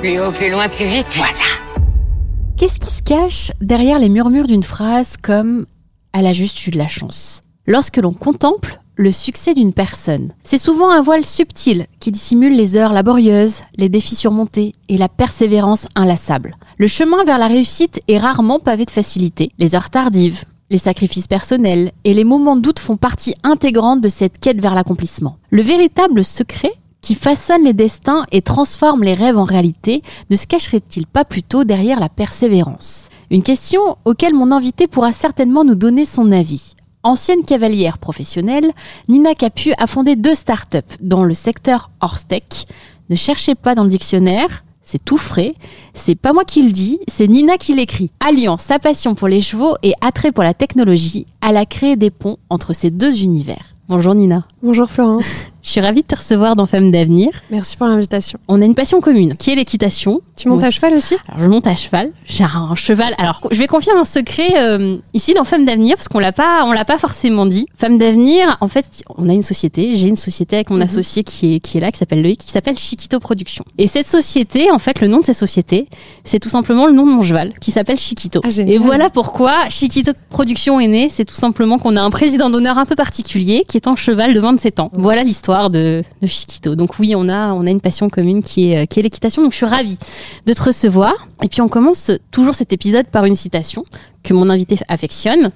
Plus haut, plus loin, plus vite. Voilà. Qu'est-ce qui se cache derrière les murmures d'une phrase comme ⁇ Elle a juste eu de la chance ⁇ Lorsque l'on contemple le succès d'une personne, c'est souvent un voile subtil qui dissimule les heures laborieuses, les défis surmontés et la persévérance inlassable. Le chemin vers la réussite est rarement pavé de facilité. Les heures tardives, les sacrifices personnels et les moments de doute font partie intégrante de cette quête vers l'accomplissement. Le véritable secret qui façonne les destins et transforme les rêves en réalité, ne se cacherait-il pas plutôt derrière la persévérance? Une question auquel mon invité pourra certainement nous donner son avis. Ancienne cavalière professionnelle, Nina Capu a fondé deux startups dans le secteur Horstech. Ne cherchez pas dans le dictionnaire, c'est tout frais. C'est pas moi qui le dis, c'est Nina qui l'écrit. Alliant sa passion pour les chevaux et attrait pour la technologie, elle a créé des ponts entre ces deux univers. Bonjour Nina. Bonjour Florence. Je suis ravie de te recevoir dans Femmes d'avenir. Merci pour l'invitation. On a une passion commune qui est l'équitation. Tu montes à cheval aussi? Alors je monte à cheval. J'ai un cheval. Alors je vais confier un secret euh, ici dans Femmes d'avenir parce qu'on l'a pas, on l'a pas forcément dit. Femmes d'avenir, en fait, on a une société. J'ai une société avec mon Mhm. associé qui est qui est là, qui s'appelle Loïc, qui s'appelle Chiquito Productions. Et cette société, en fait, le nom de cette société, c'est tout simplement le nom de mon cheval qui s'appelle Chiquito. Ah. Et voilà pourquoi Chiquito Productions est né. C'est tout simplement qu'on a un président d'honneur un peu particulier qui est un cheval de 27 ans. Voilà l'histoire de, Chiquito. Donc oui, on a, on a une passion commune qui est, qui est l'équitation. Donc je suis ravie de te recevoir. Et puis on commence toujours cet épisode par une citation que mon invité affectionne.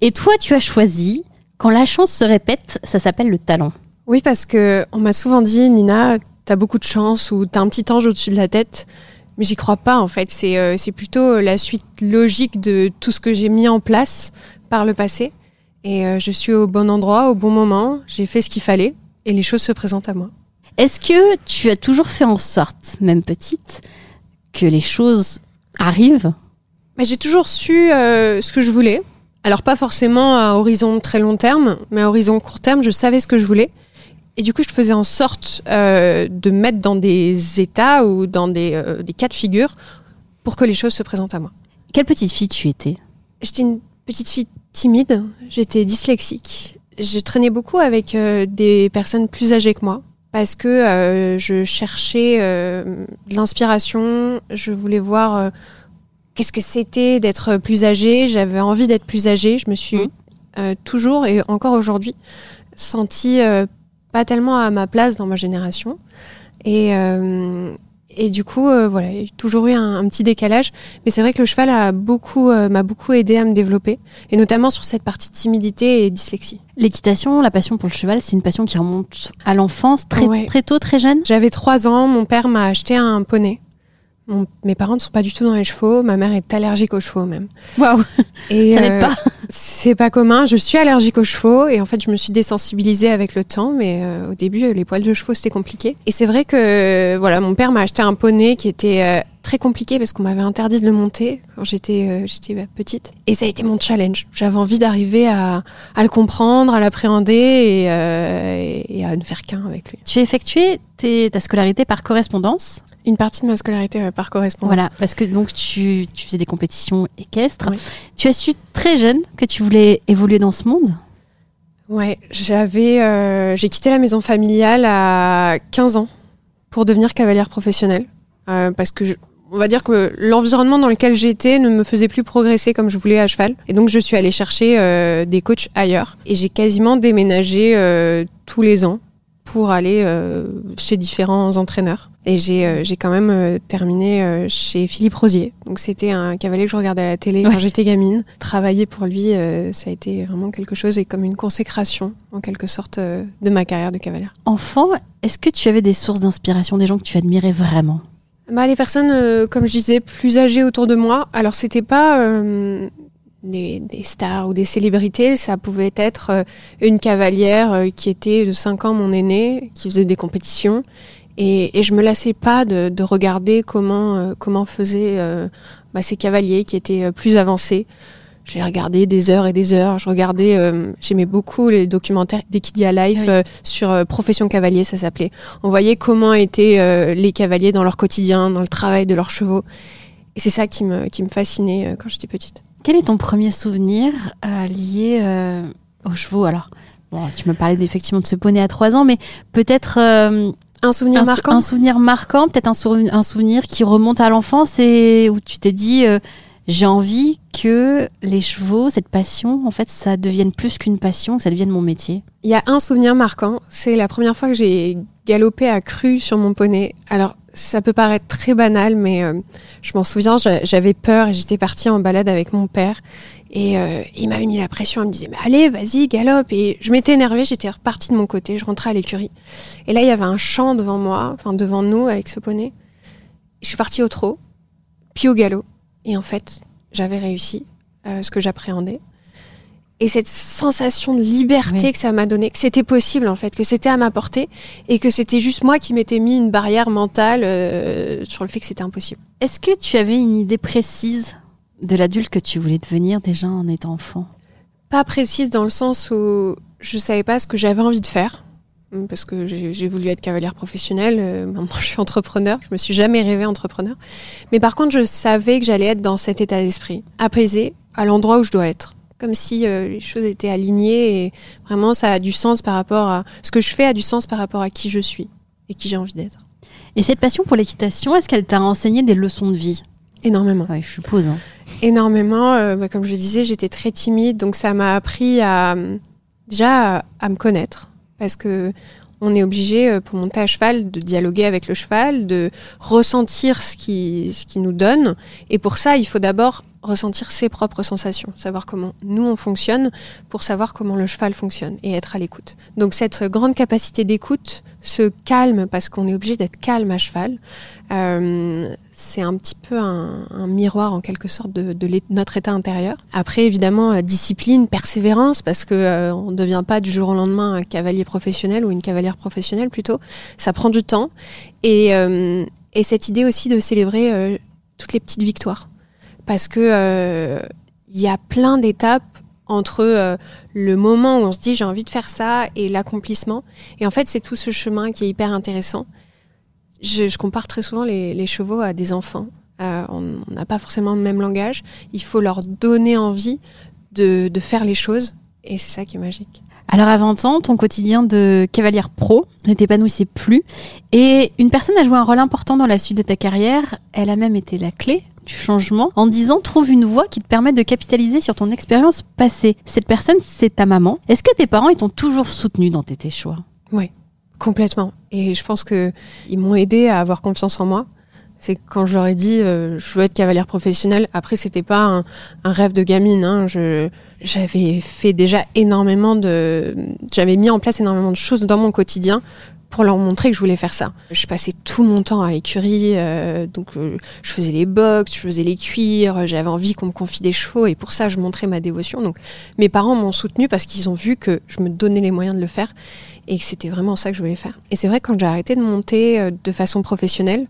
Et toi, tu as choisi Quand la chance se répète, ça s'appelle le talent. Oui, parce que on m'a souvent dit, Nina, t'as beaucoup de chance ou t'as un petit ange au-dessus de la tête. Mais j'y crois pas en fait. C'est euh, plutôt la suite logique de tout ce que j'ai mis en place par le passé. Et euh, je suis au bon endroit, au bon moment. J'ai fait ce qu'il fallait et les choses se présentent à moi. Est-ce que tu as toujours fait en sorte, même petite, que les choses arrivent? Mais j'ai toujours su euh, ce que je voulais. Alors pas forcément à horizon très long terme, mais à horizon court terme, je savais ce que je voulais. Et du coup, je faisais en sorte euh, de me mettre dans des états ou dans des, euh, des cas de figure pour que les choses se présentent à moi. Quelle petite fille tu étais? J'étais une petite fille timide, j'étais dyslexique. Je traînais beaucoup avec euh, des personnes plus âgées que moi parce que euh, je cherchais euh, de l'inspiration, je voulais voir qu'est-ce que c'était d'être plus âgée, j'avais envie d'être plus âgée, je me suis euh, toujours et encore aujourd'hui sentie pas tellement à ma place dans ma génération. Et et du coup, euh, voilà, a toujours eu un, un petit décalage. Mais c'est vrai que le cheval a beaucoup, euh, m'a beaucoup aidé à me développer, et notamment sur cette partie timidité et dyslexie. L'équitation, la passion pour le cheval, c'est une passion qui remonte à l'enfance, très, Ouais. très tôt, très jeune? J'avais trois ans, mon père m'a acheté un poney. Mon- mes parents ne sont pas du tout dans les chevaux. Ma mère est allergique aux chevaux même. Waouh Et Ça n'aide pas. C'est pas commun. Je suis allergique aux chevaux et en fait, je me suis désensibilisée avec le temps. Mais euh, au début, euh, les poils de chevaux, c'était compliqué. Et c'est vrai que euh, voilà, mon père m'a acheté un poney qui était euh, très compliqué parce qu'on m'avait interdit de le monter quand j'étais euh, j'étais bah, petite. Et ça a été mon challenge. J'avais envie d'arriver à, à le comprendre, à l'appréhender et, euh, et- à ne faire qu'un avec lui. Tu as effectué tes- ta scolarité par correspondance? Une partie de ma scolarité euh, par correspondance. Voilà, parce que donc tu, tu faisais des compétitions équestres. Oui. Tu as su très jeune que tu voulais évoluer dans ce monde? Ouais, j'avais, euh, j'ai quitté la maison familiale à 15 ans pour devenir cavalière professionnelle. Euh, parce que je- on va dire que l'environnement dans lequel j'étais ne me faisait plus progresser comme je voulais à cheval. Et donc je suis allée chercher euh, des coachs ailleurs. Et j'ai quasiment déménagé euh, tous les ans pour aller euh, chez différents entraîneurs. Et j'ai euh, quand même euh, terminé chez Philippe Rosier. Donc c'était un cavalier que je regardais à la télé Ouais. quand j'étais gamine. Travailler pour lui, ça a été vraiment quelque chose et comme une consécration en quelque sorte de ma carrière de cavalière. Enfant, est-ce que tu avais des sources d'inspiration, des gens que tu admirais vraiment? Bah, les personnes, euh, comme je disais, plus âgées autour de moi. Alors, c'était pas euh, des, des stars ou des célébrités. Ça pouvait être euh, une cavalière qui était de 5 ans, mon aînée, qui faisait des compétitions. Et, et je me lassais pas de, de regarder comment, comment faisaient bah, ces cavaliers qui étaient plus avancés. J'ai regardé des heures et des heures. Je regardais, euh, j'aimais beaucoup les documentaires d'Equidia Life Oui. euh, sur euh, Profession Cavalier, ça s'appelait. On voyait comment étaient les cavaliers dans leur quotidien, dans le travail de leurs chevaux. Et c'est ça qui me, qui me fascinait quand j'étais petite. Quel est ton premier souvenir lié aux chevaux? Alors, bon, tu me parlais effectivement de ce poney à 3 ans, mais peut-être Un souvenir un, sou- marquant? un souvenir marquant, peut-être un, sou- un souvenir qui remonte à l'enfance et où tu t'es dit j'ai envie que les chevaux, cette passion, en fait, ça devienne plus qu'une passion, que ça devienne mon métier. Il y a un souvenir marquant, c'est la première fois que j'ai galopé à cru sur mon poney. Alors, ça peut paraître très banal, mais euh, je m'en souviens, j'a- j'avais peur et j'étais partie en balade avec mon père. Et euh, il m'avait mis la pression, il me disait, mais allez, vas-y, galope. Et je m'étais énervée, j'étais repartie de mon côté, je rentrais à l'écurie. Et là, il y avait un champ devant moi, enfin devant nous avec ce poney. Je suis partie au trot, puis au galop. Et en fait, j'avais réussi euh, ce que j'appréhendais. Et cette sensation de liberté Oui. que ça m'a donné, que c'était possible en fait, que c'était à ma portée et que c'était juste moi qui m'étais mis une barrière mentale euh, sur le fait que c'était impossible. Est-ce que tu avais une idée précise de l'adulte que tu voulais devenir déjà en étant enfant? Pas précise dans le sens où je savais pas ce que j'avais envie de faire. Parce que j'ai voulu être cavalière professionnelle, euh, maintenant je suis entrepreneur, je me suis jamais rêvée entrepreneur. Mais par contre, je savais que j'allais être dans cet état d'esprit, apaisé, à l'endroit où je dois être. Comme si euh, les choses étaient alignées et vraiment ça a du sens par rapport à. Ce que je fais a du sens par rapport à qui je suis et qui j'ai envie d'être. Et cette passion pour l'équitation, est-ce qu'elle t'a enseigné des leçons de vie? Énormément. Oui, je suppose. hein. énormément. Euh, bah, comme je disais, j'étais très timide, donc ça m'a appris à déjà à, à me connaître, parce que on est obligé euh, pour monter à cheval de dialoguer avec le cheval, de ressentir ce qui ce qui nous donne, et pour ça, il faut d'abord ressentir ses propres sensations, savoir comment nous on fonctionne pour savoir comment le cheval fonctionne et être à l'écoute. Donc cette grande capacité d'écoute, ce calme, parce qu'on est obligé d'être calme à cheval, euh, c'est un petit peu un, miroir en quelque sorte de, notre état intérieur. Après, évidemment, euh, discipline, persévérance, parce que euh, on ne devient pas du jour au lendemain un cavalier professionnel ou une cavalière professionnelle plutôt. Ça prend du temps. Et, euh, et cette idée aussi de célébrer euh, toutes les petites victoires, parce que euh, il y a plein d'étapes entre euh, le moment où on se dit j'ai envie de faire ça et l'accomplissement. Et en fait, c'est tout ce chemin qui est hyper intéressant. Je, compare très souvent les, chevaux à des enfants. Euh, on on n'a pas forcément le même langage. Il faut leur donner envie de, de faire les choses. Et c'est ça qui est magique. Alors à 20 ans, ton quotidien de cavalière pro ne t'épanouissait plus et une personne a joué un rôle important dans la suite de ta carrière. Elle a même été la clé du changement en disant trouve une voie qui te permette de capitaliser sur ton expérience passée. Cette personne, c'est ta maman. Est-ce que tes parents ils t'ont toujours soutenu dans tes, choix? Complètement. Et je pense que ils m'ont aidé à avoir confiance en moi. C'est quand je leur ai dit euh, je veux être cavalière professionnelle. Après, c'était pas un, un rêve de gamine. Hein. Je, j'avais fait déjà énormément de, j'avais mis en place énormément de choses dans mon quotidien pour leur montrer que je voulais faire ça. Je passais tout mon temps à l'écurie, euh, donc euh, je faisais les box, je faisais les cuirs, j'avais envie qu'on me confie des chevaux et pour ça je montrais ma dévotion. Donc mes parents m'ont soutenu parce qu'ils ont vu que je me donnais les moyens de le faire et que c'était vraiment ça que je voulais faire. Et c'est vrai quand j'ai arrêté de monter euh, de façon professionnelle,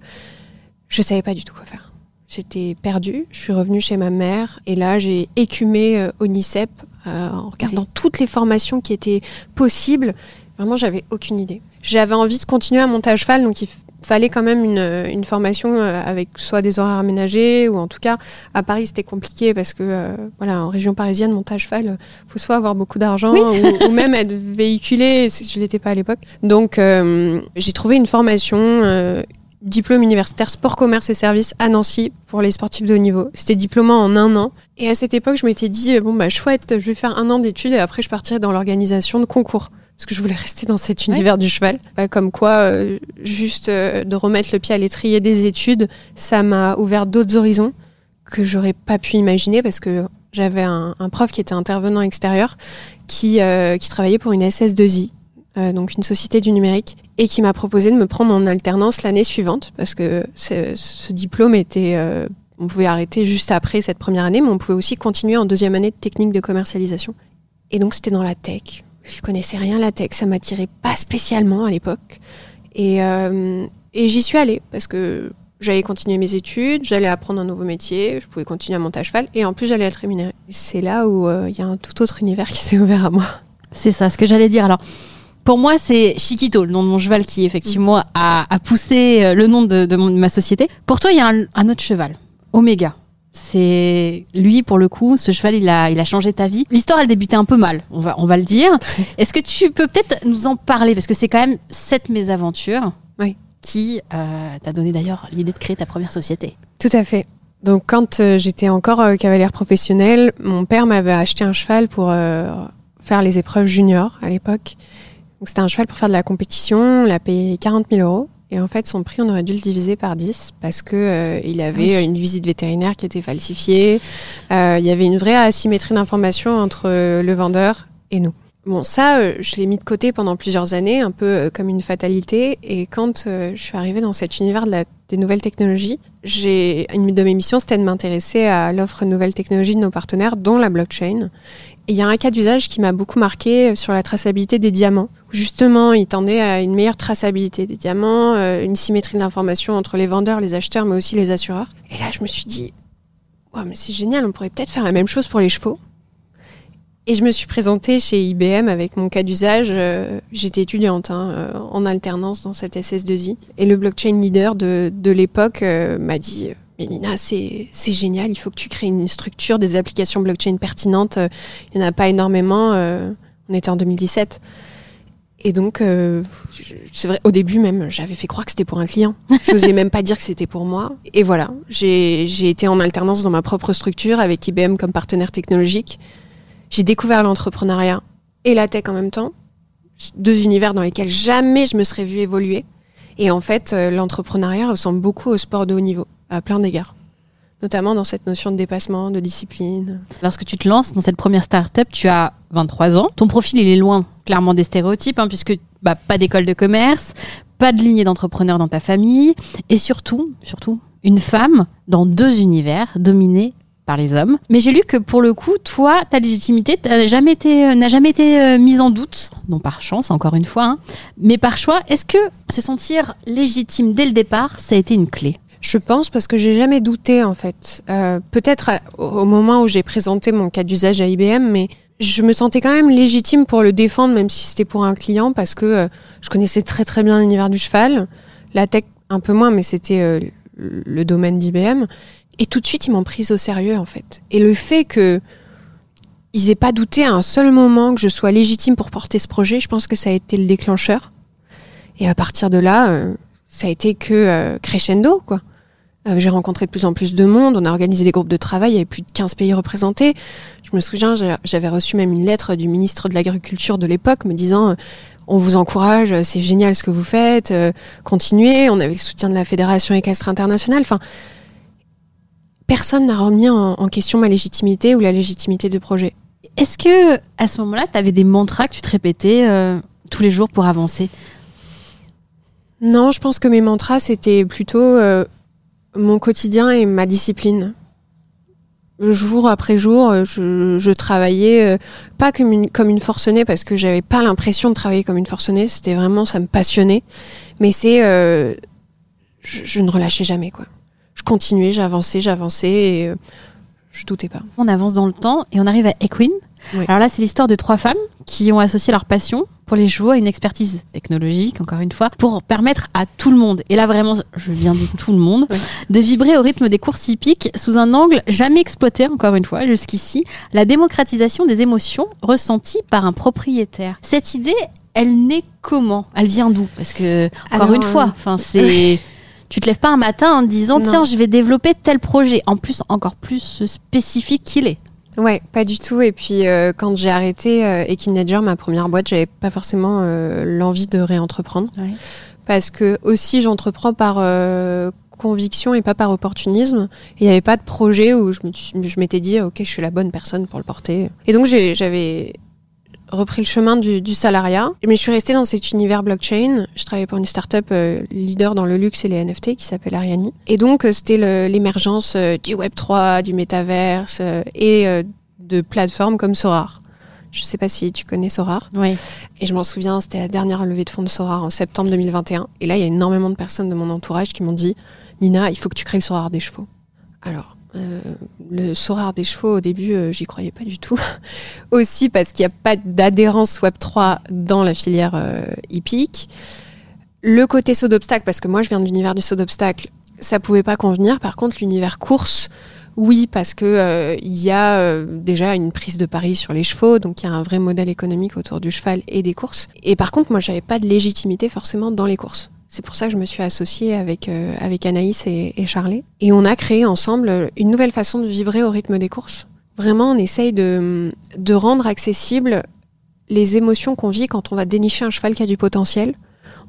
je savais pas du tout quoi faire. J'étais perdue, je suis revenue chez ma mère et là j'ai écumé au NICEP en regardant toutes les formations qui étaient possibles. Vraiment, j'avais aucune idée. J'avais envie de continuer à monter à cheval, donc il fallait quand même une, une, formation euh, avec soit des horaires aménagés ou en tout cas à Paris c'était compliqué parce que euh, voilà en région parisienne monter à cheval euh, faut soit avoir beaucoup d'argent ou, même être véhiculé je l'étais pas à l'époque. Donc j'ai trouvé une formation diplôme universitaire sport commerce et services à Nancy pour les sportifs de haut niveau. C'était diplômant en un an. Et à cette époque je m'étais dit bon bah chouette je vais faire un an d'études et après je partirai dans l'organisation de concours parce que je voulais rester dans cet univers du cheval. comme quoi, euh, juste euh, de remettre le pied à l'étrier des études, ça m'a ouvert d'autres horizons que j'aurais pas pu imaginer parce que j'avais un, prof qui était intervenant extérieur qui, euh, qui travaillait pour une SS2I, donc une société du numérique, et qui m'a proposé de me prendre en alternance l'année suivante parce que ce diplôme était on pouvait arrêter juste après cette première année, mais on pouvait aussi continuer en deuxième année de technique de commercialisation. Et donc c'était dans la tech. Je connaissais rien la tech, ça m'attirait pas spécialement à l'époque. Et, euh, et j'y suis allée parce que j'allais continuer mes études, j'allais apprendre un nouveau métier, je pouvais continuer à monter à cheval et en plus j'allais être rémunérée. C'est là où euh, il y a un tout autre univers qui s'est ouvert à moi. C'est ça, ce que j'allais dire. Alors, pour moi, c'est Chiquito, le nom de mon cheval qui effectivement mm. a, a poussé euh, le nom de, de, ma société. Pour toi, il y a un, un autre cheval, Omega. C'est lui pour le coup, ce cheval, il a, il a changé ta vie. L'histoire, elle débutait un peu mal, on va, on va le dire. Est-ce que tu peux peut-être nous en parler? Parce que c'est quand même cette mésaventure qui euh, t'a donné d'ailleurs l'idée de créer ta première société. Tout à fait. Donc quand euh, j'étais encore euh, cavalière professionnelle, mon père m'avait acheté un cheval pour faire les épreuves juniors à l'époque. C'était un cheval pour faire de la compétition, on l'a payé 40 000 euros. Et en fait, son prix, on aurait dû le diviser par 10 parce que euh, il avait une visite vétérinaire qui était falsifiée. Euh, il y avait une vraie asymétrie d'information entre euh, le vendeur et nous. Bon, ça, je l'ai mis de côté pendant plusieurs années, un peu comme une fatalité. Et quand je suis arrivée dans cet univers de la, des nouvelles technologies, j'ai une de mes missions, c'était de m'intéresser à l'offre nouvelles technologies de nos partenaires, dont la blockchain. Et il y a un cas d'usage qui m'a beaucoup marqué sur la traçabilité des diamants justement, il tendait à une meilleure traçabilité des diamants, euh, une symétrie de entre les vendeurs, les acheteurs, mais aussi les assureurs. Et là, je me suis dit, mais c'est génial, on pourrait peut-être faire la même chose pour les chevaux. Et je me suis présentée chez IBM avec mon cas d'usage. Euh, j'étais étudiante hein, euh, en alternance dans cette SS2I. Et le blockchain leader de, de l'époque m'a dit Mais Nina, c'est génial, il faut que tu crées une structure, des applications blockchain pertinentes. Il n'y en a pas énormément. on était en 2017. Et donc, euh, c'est vrai, au début même, j'avais fait croire que c'était pour un client. Je n'osais même pas dire que c'était pour moi. Et voilà, j'ai été en alternance dans ma propre structure avec IBM comme partenaire technologique. J'ai découvert l'entrepreneuriat et la tech en même temps. Deux univers dans lesquels jamais je me serais vue évoluer. Et en fait, euh, l'entrepreneuriat ressemble beaucoup au sport de haut niveau, à plein d'égards notamment dans cette notion de dépassement, de discipline. Lorsque tu te lances dans cette première start-up, tu as 23 ans. Ton profil, il est loin, clairement, des stéréotypes, hein, puisque bah, pas d'école de commerce, pas de lignée d'entrepreneur dans ta famille, et surtout, surtout, une femme dans deux univers dominés par les hommes. Mais j'ai lu que pour le coup, toi, ta légitimité n'a jamais été, euh, n'a jamais été euh, mise en doute, non par chance, encore une fois, hein, mais par choix. Est-ce que se sentir légitime dès le départ, ça a été une clé? Je pense parce que j'ai jamais douté en fait. Euh, peut-être au moment où j'ai présenté mon cas d'usage à IBM, mais je me sentais quand même légitime pour le défendre, même si c'était pour un client, parce que euh, je connaissais très très bien l'univers du cheval, la tech un peu moins, mais c'était euh, le domaine d'IBM. Et tout de suite, ils m'ont prise au sérieux en fait. Et le fait que ils aient pas douté à un seul moment que je sois légitime pour porter ce projet, je pense que ça a été le déclencheur. Et à partir de là, ça a été que crescendo quoi. Euh, j'ai rencontré de plus en plus de monde, on a organisé des groupes de travail, il y avait plus de 15 pays représentés. Je me souviens, j'avais reçu même une lettre du ministre de l'Agriculture de l'époque me disant euh, on vous encourage, c'est génial ce que vous faites, euh, continuez. On avait le soutien de la Fédération équestre internationale. Enfin, personne n'a remis en, question ma légitimité ou la légitimité du projet. Est-ce que à ce moment-là, tu avais des mantras que tu te répétais tous les jours pour avancer? Non, je pense que mes mantras, c'était plutôt euh, mon quotidien et ma discipline. Jour après jour, euh, je, je travaillais euh, pas comme une, comme forcenée parce que j'avais pas l'impression de travailler comme une forcenée. C'était vraiment, ça me passionnait. Mais c'est, euh, je, ne relâchais jamais quoi. Je continuais, j'avançais, j'avançais et je doutais pas. On avance dans le temps et on arrive à Equine. Oui. Alors là, c'est l'histoire de trois femmes qui ont associé leur passion pour les chevaux à une expertise technologique, encore une fois, pour permettre à tout le monde, et là vraiment, je viens dire tout le monde, Oui. de vibrer au rythme des courses hippiques sous un angle jamais exploité, encore une fois, jusqu'ici, la démocratisation des émotions ressenties par un propriétaire. Cette idée, elle naît comment? Elle vient d'où? Parce que, encore Alors, une fois, euh, enfin, c'est... Tu te lèves pas un matin en te disant tiens je vais développer tel projet en plus encore plus spécifique qu'il est. Ouais, pas du tout. Et puis euh, quand j'ai arrêté euh, Equinager, ma première boîte, j'avais pas forcément euh, l'envie de réentreprendre. Ouais. Parce que aussi j'entreprends par euh, conviction et pas par opportunisme. Il n'y avait pas de projet où je m'étais dit ok je suis la bonne personne pour le porter. Et donc j'avais repris le chemin du, du salariat. Mais je suis restée dans cet univers blockchain. Je travaillais pour une startup euh, leader dans le luxe et les NFT qui s'appelle Ariani. Et donc euh, c'était l'émergence euh, du Web 3, du métaverse euh, et de plateformes comme Sorar. Je sais pas si tu connais Sorar. Ouais. Et je m'en souviens, c'était la dernière levée de fonds de Sorar en septembre 2021. Et là, il y a énormément de personnes de mon entourage qui m'ont dit Nina, il faut que tu crées le Sorar des chevaux. Alors, euh, le Sorar des chevaux, au début, euh, j'y croyais pas du tout. Aussi parce qu'il n'y a pas d'adhérence Web3 dans la filière euh, hippique. Le côté saut d'obstacle, parce que moi, je viens de l'univers du saut d'obstacle, ça pouvait pas convenir. Par contre, l'univers course, oui, parce que euh, il y a déjà une prise de pari sur les chevaux, donc il y a un vrai modèle économique autour du cheval et des courses. Et par contre, moi, j'avais pas de légitimité forcément dans les courses. C'est pour ça que je me suis associée avec euh, avec Anaïs et, et et on a créé ensemble une nouvelle façon de vibrer au rythme des courses. Vraiment, on essaye de de rendre accessible les émotions qu'on vit quand on va dénicher un cheval qui a du potentiel.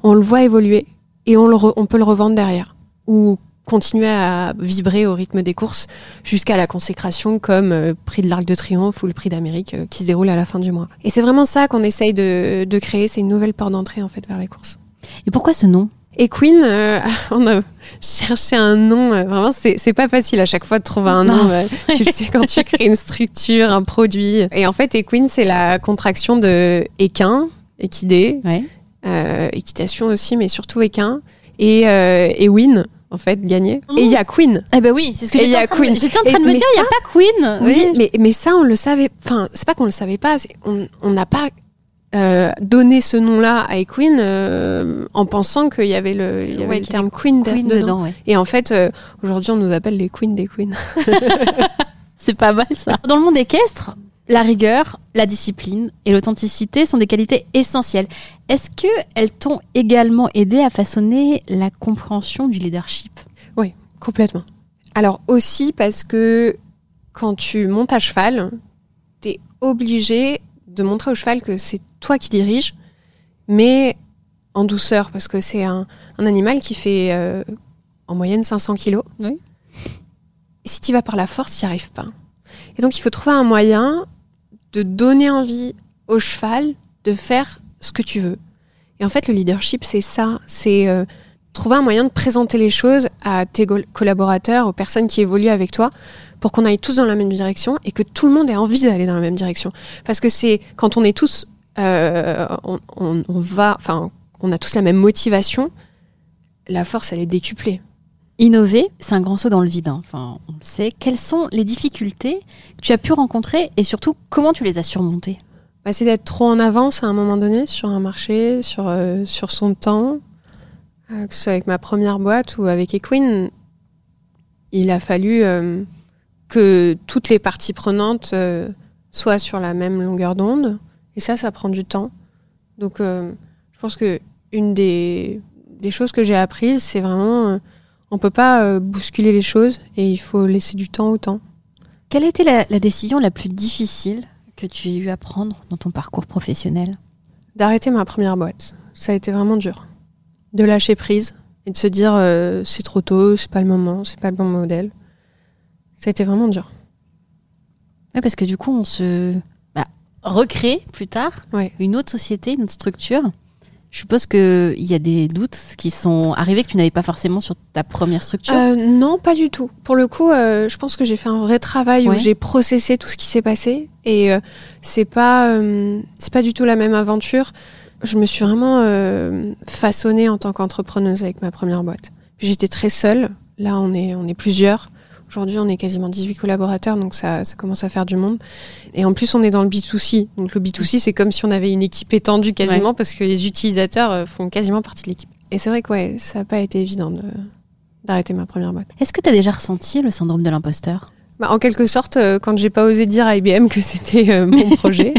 On le voit évoluer et on, le on peut le revendre derrière. Ou continuer à vibrer au rythme des courses jusqu'à la consécration comme euh, le prix de l'Arc de Triomphe ou le prix d'Amérique euh, qui se déroule à la fin du mois. Et c'est vraiment ça qu'on essaye de, de créer, c'est une nouvelle porte d'entrée en fait vers les courses. Et pourquoi ce nom? Et Queen, euh, on a cherché un nom. euh, vraiment, c'est pas facile à chaque fois de trouver un nom. euh, tu le sais quand tu crées une structure, un produit. Et en fait, Equine, c'est la contraction de équin, équidé, Ouais. euh, équitation aussi, mais surtout équin, et, et win, en fait, gagner. Et il y a Queen. Eh ben oui, c'est ce que Et il y j'étais a en train de- Queen. J'étais en train Et- de me dire, il n'y a pas Queen. Oui, mais, mais ça, on le savait. Enfin, c'est pas qu'on le savait pas. on n'a pas euh, donné ce nom-là à Equine euh, en pensant qu'il y avait le, il y avait Ouais, le qu'il y terme Queen, de- Queen dedans. dedans, ouais. Et en fait, euh, aujourd'hui, on nous appelle les Queens des Queens. C'est pas mal ça. Dans le monde équestre, la rigueur, la discipline et l'authenticité sont des qualités essentielles. Est-ce que elles t'ont également aidé à façonner la compréhension du leadership? Complètement. Alors aussi parce que quand tu montes à cheval, tu es obligé de montrer au cheval que c'est toi qui diriges, mais en douceur, parce que c'est un, un animal qui fait euh, en moyenne 500 kilos. Oui. Et si tu vas par la force, tu n'y arrives pas. Et donc il faut trouver un moyen de donner envie au cheval de faire ce que tu veux. Et en fait, le leadership, c'est ça. C'est euh, trouver un moyen de présenter les choses à tes collaborateurs, aux personnes qui évoluent avec toi, pour qu'on aille tous dans la même direction et que tout le monde ait envie d'aller dans la même direction. Parce que c'est quand on est tous, euh, on, on- on va, enfin, on a tous la même motivation, la force, elle est décuplée. Innover, c'est un grand saut dans le vide. hein. Enfin, on le sait. Quelles sont les difficultés que tu as pu rencontrer et surtout comment tu les as surmontées? Bah, c'est d'être trop en avance à un moment donné sur un marché, sur, euh, sur son temps. Euh, que ce soit avec ma première boîte ou avec Equine, il a fallu que toutes les parties prenantes soient sur la même longueur d'onde. Et ça, ça prend du temps. Donc, euh, je pense que une des, des choses que j'ai apprises, c'est vraiment, euh, on peut pas euh, bousculer les choses et il faut laisser du temps au temps. Quelle a été la, la décision la plus difficile que tu aies eu à prendre dans ton parcours professionnel? D'arrêter ma première boîte. Ça a été vraiment dur. De lâcher prise et de se dire euh, c'est trop tôt, c'est pas le moment, c'est pas le bon modèle. Ça a été vraiment dur. Ouais, parce que du coup, on se bah, recrée plus tard Ouais. une autre société, une autre structure, Je suppose qu'il y a des doutes qui sont arrivés que tu n'avais pas forcément sur ta première structure. Euh, non, pas du tout. Pour le coup, euh, je pense que j'ai fait un vrai travail Ouais. où j'ai processé tout ce qui s'est passé et euh, c'est pas euh, c'est pas du tout la même aventure. Je me suis vraiment façonnée en tant qu'entrepreneuse avec ma première boîte. J'étais très seule. Là, on est on est plusieurs. Aujourd'hui, on est quasiment 18 collaborateurs, donc ça, ça commence à faire du monde. Et en plus, on est dans le B2C. Donc le B2C, c'est comme si on avait une équipe étendue quasiment, parce que les utilisateurs euh, font quasiment partie de l'équipe. Et c'est vrai que ouais, ça n'a pas été évident de- d'arrêter ma première boîte. Est-ce que tu as déjà ressenti le syndrome de l'imposteur? Bah, en quelque sorte, euh, quand j'ai pas osé dire à IBM que c'était euh, mon projet.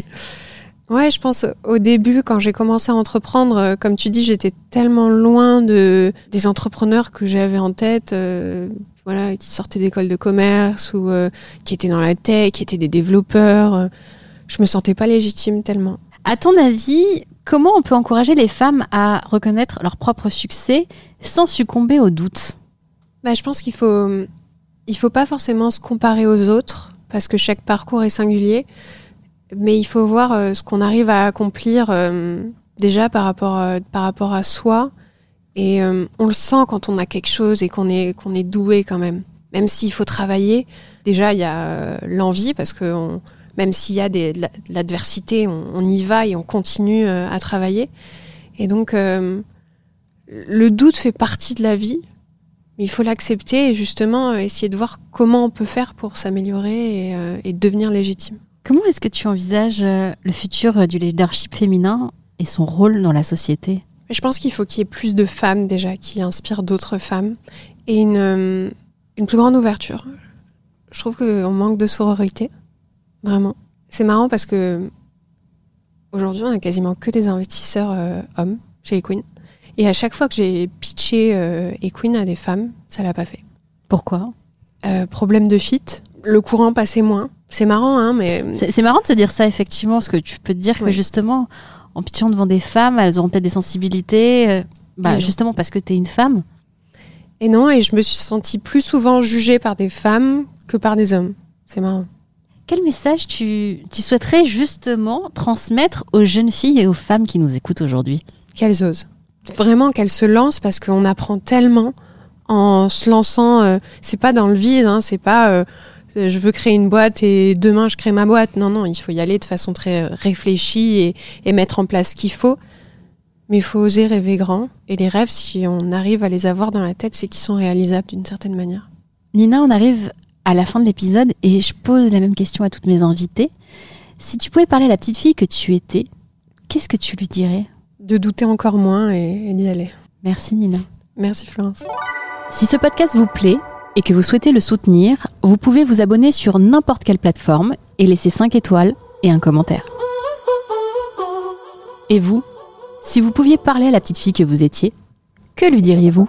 Ouais, je pense au début, quand j'ai commencé à entreprendre, euh, comme tu dis, j'étais tellement loin de des entrepreneurs que j'avais en tête, euh, voilà, qui sortaient d'école de commerce ou euh, qui étaient dans la tech, qui étaient des développeurs. euh, je me sentais pas légitime tellement. À ton avis, comment on peut encourager les femmes à reconnaître leur propre succès sans succomber aux doutes? Bah, je pense qu'il faut, il faut pas forcément se comparer aux autres parce que chaque parcours est singulier, mais il faut voir euh, ce qu'on arrive à accomplir euh, déjà par rapport, euh, par rapport à soi. Et euh, on le sent quand on a quelque chose et qu'on est, qu'on est doué quand même. Même s'il faut travailler, déjà il y a euh, l'envie parce que même s'il y a de la- de l'adversité, on, y va et on continue euh, à travailler. Et donc le doute fait partie de la vie, il faut l'accepter et justement essayer de voir comment on peut faire pour s'améliorer et, et devenir légitime. Comment est-ce que tu envisages le futur du leadership féminin et son rôle dans la société? Je pense qu'il faut qu'il y ait plus de femmes déjà qui inspirent d'autres femmes et une, euh, une plus grande ouverture. Je trouve qu'on manque de sororité, vraiment. C'est marrant parce que aujourd'hui on a quasiment que des investisseurs euh, hommes chez Equine. Et à chaque fois que j'ai pitché euh, Equine à des femmes, ça l'a pas fait. Pourquoi? Euh, problème de fit, le courant passait moins. C'est marrant, hein, mais C'est marrant de se dire ça, effectivement, parce que tu peux te dire que justement, en pitchant devant des femmes, elles auront peut-être des sensibilités. euh, bah, justement parce que tu es une femme. Et non, et je me suis sentie plus souvent jugée par des femmes que par des hommes. C'est marrant. Quel message tu, tu souhaiterais justement transmettre aux jeunes filles et aux femmes qui nous écoutent aujourd'hui? Qu'elles osent. Vraiment qu'elles se lancent parce qu'on apprend tellement en se lançant. euh, c'est pas dans le vide, hein, c'est pas euh, je veux créer une boîte et demain je crée ma boîte. Non, non, il faut y aller de façon très euh, réfléchie et, et mettre en place ce qu'il faut. Mais il faut oser rêver grand. Et les rêves, si on arrive à les avoir dans la tête, c'est qu'ils sont réalisables d'une certaine manière. Nina, on arrive à la fin de l'épisode et je pose la même question à toutes mes invitées. Si tu pouvais parler à la petite fille que tu étais, qu'est-ce que tu lui dirais? De douter encore moins et, et d'y aller. Merci Nina. Merci Florence. Si ce podcast vous plaît et que vous souhaitez le soutenir, vous pouvez vous abonner sur n'importe quelle plateforme et laisser 5 étoiles et un commentaire. Et vous, si vous pouviez parler à la petite fille que vous étiez, que lui diriez-vous?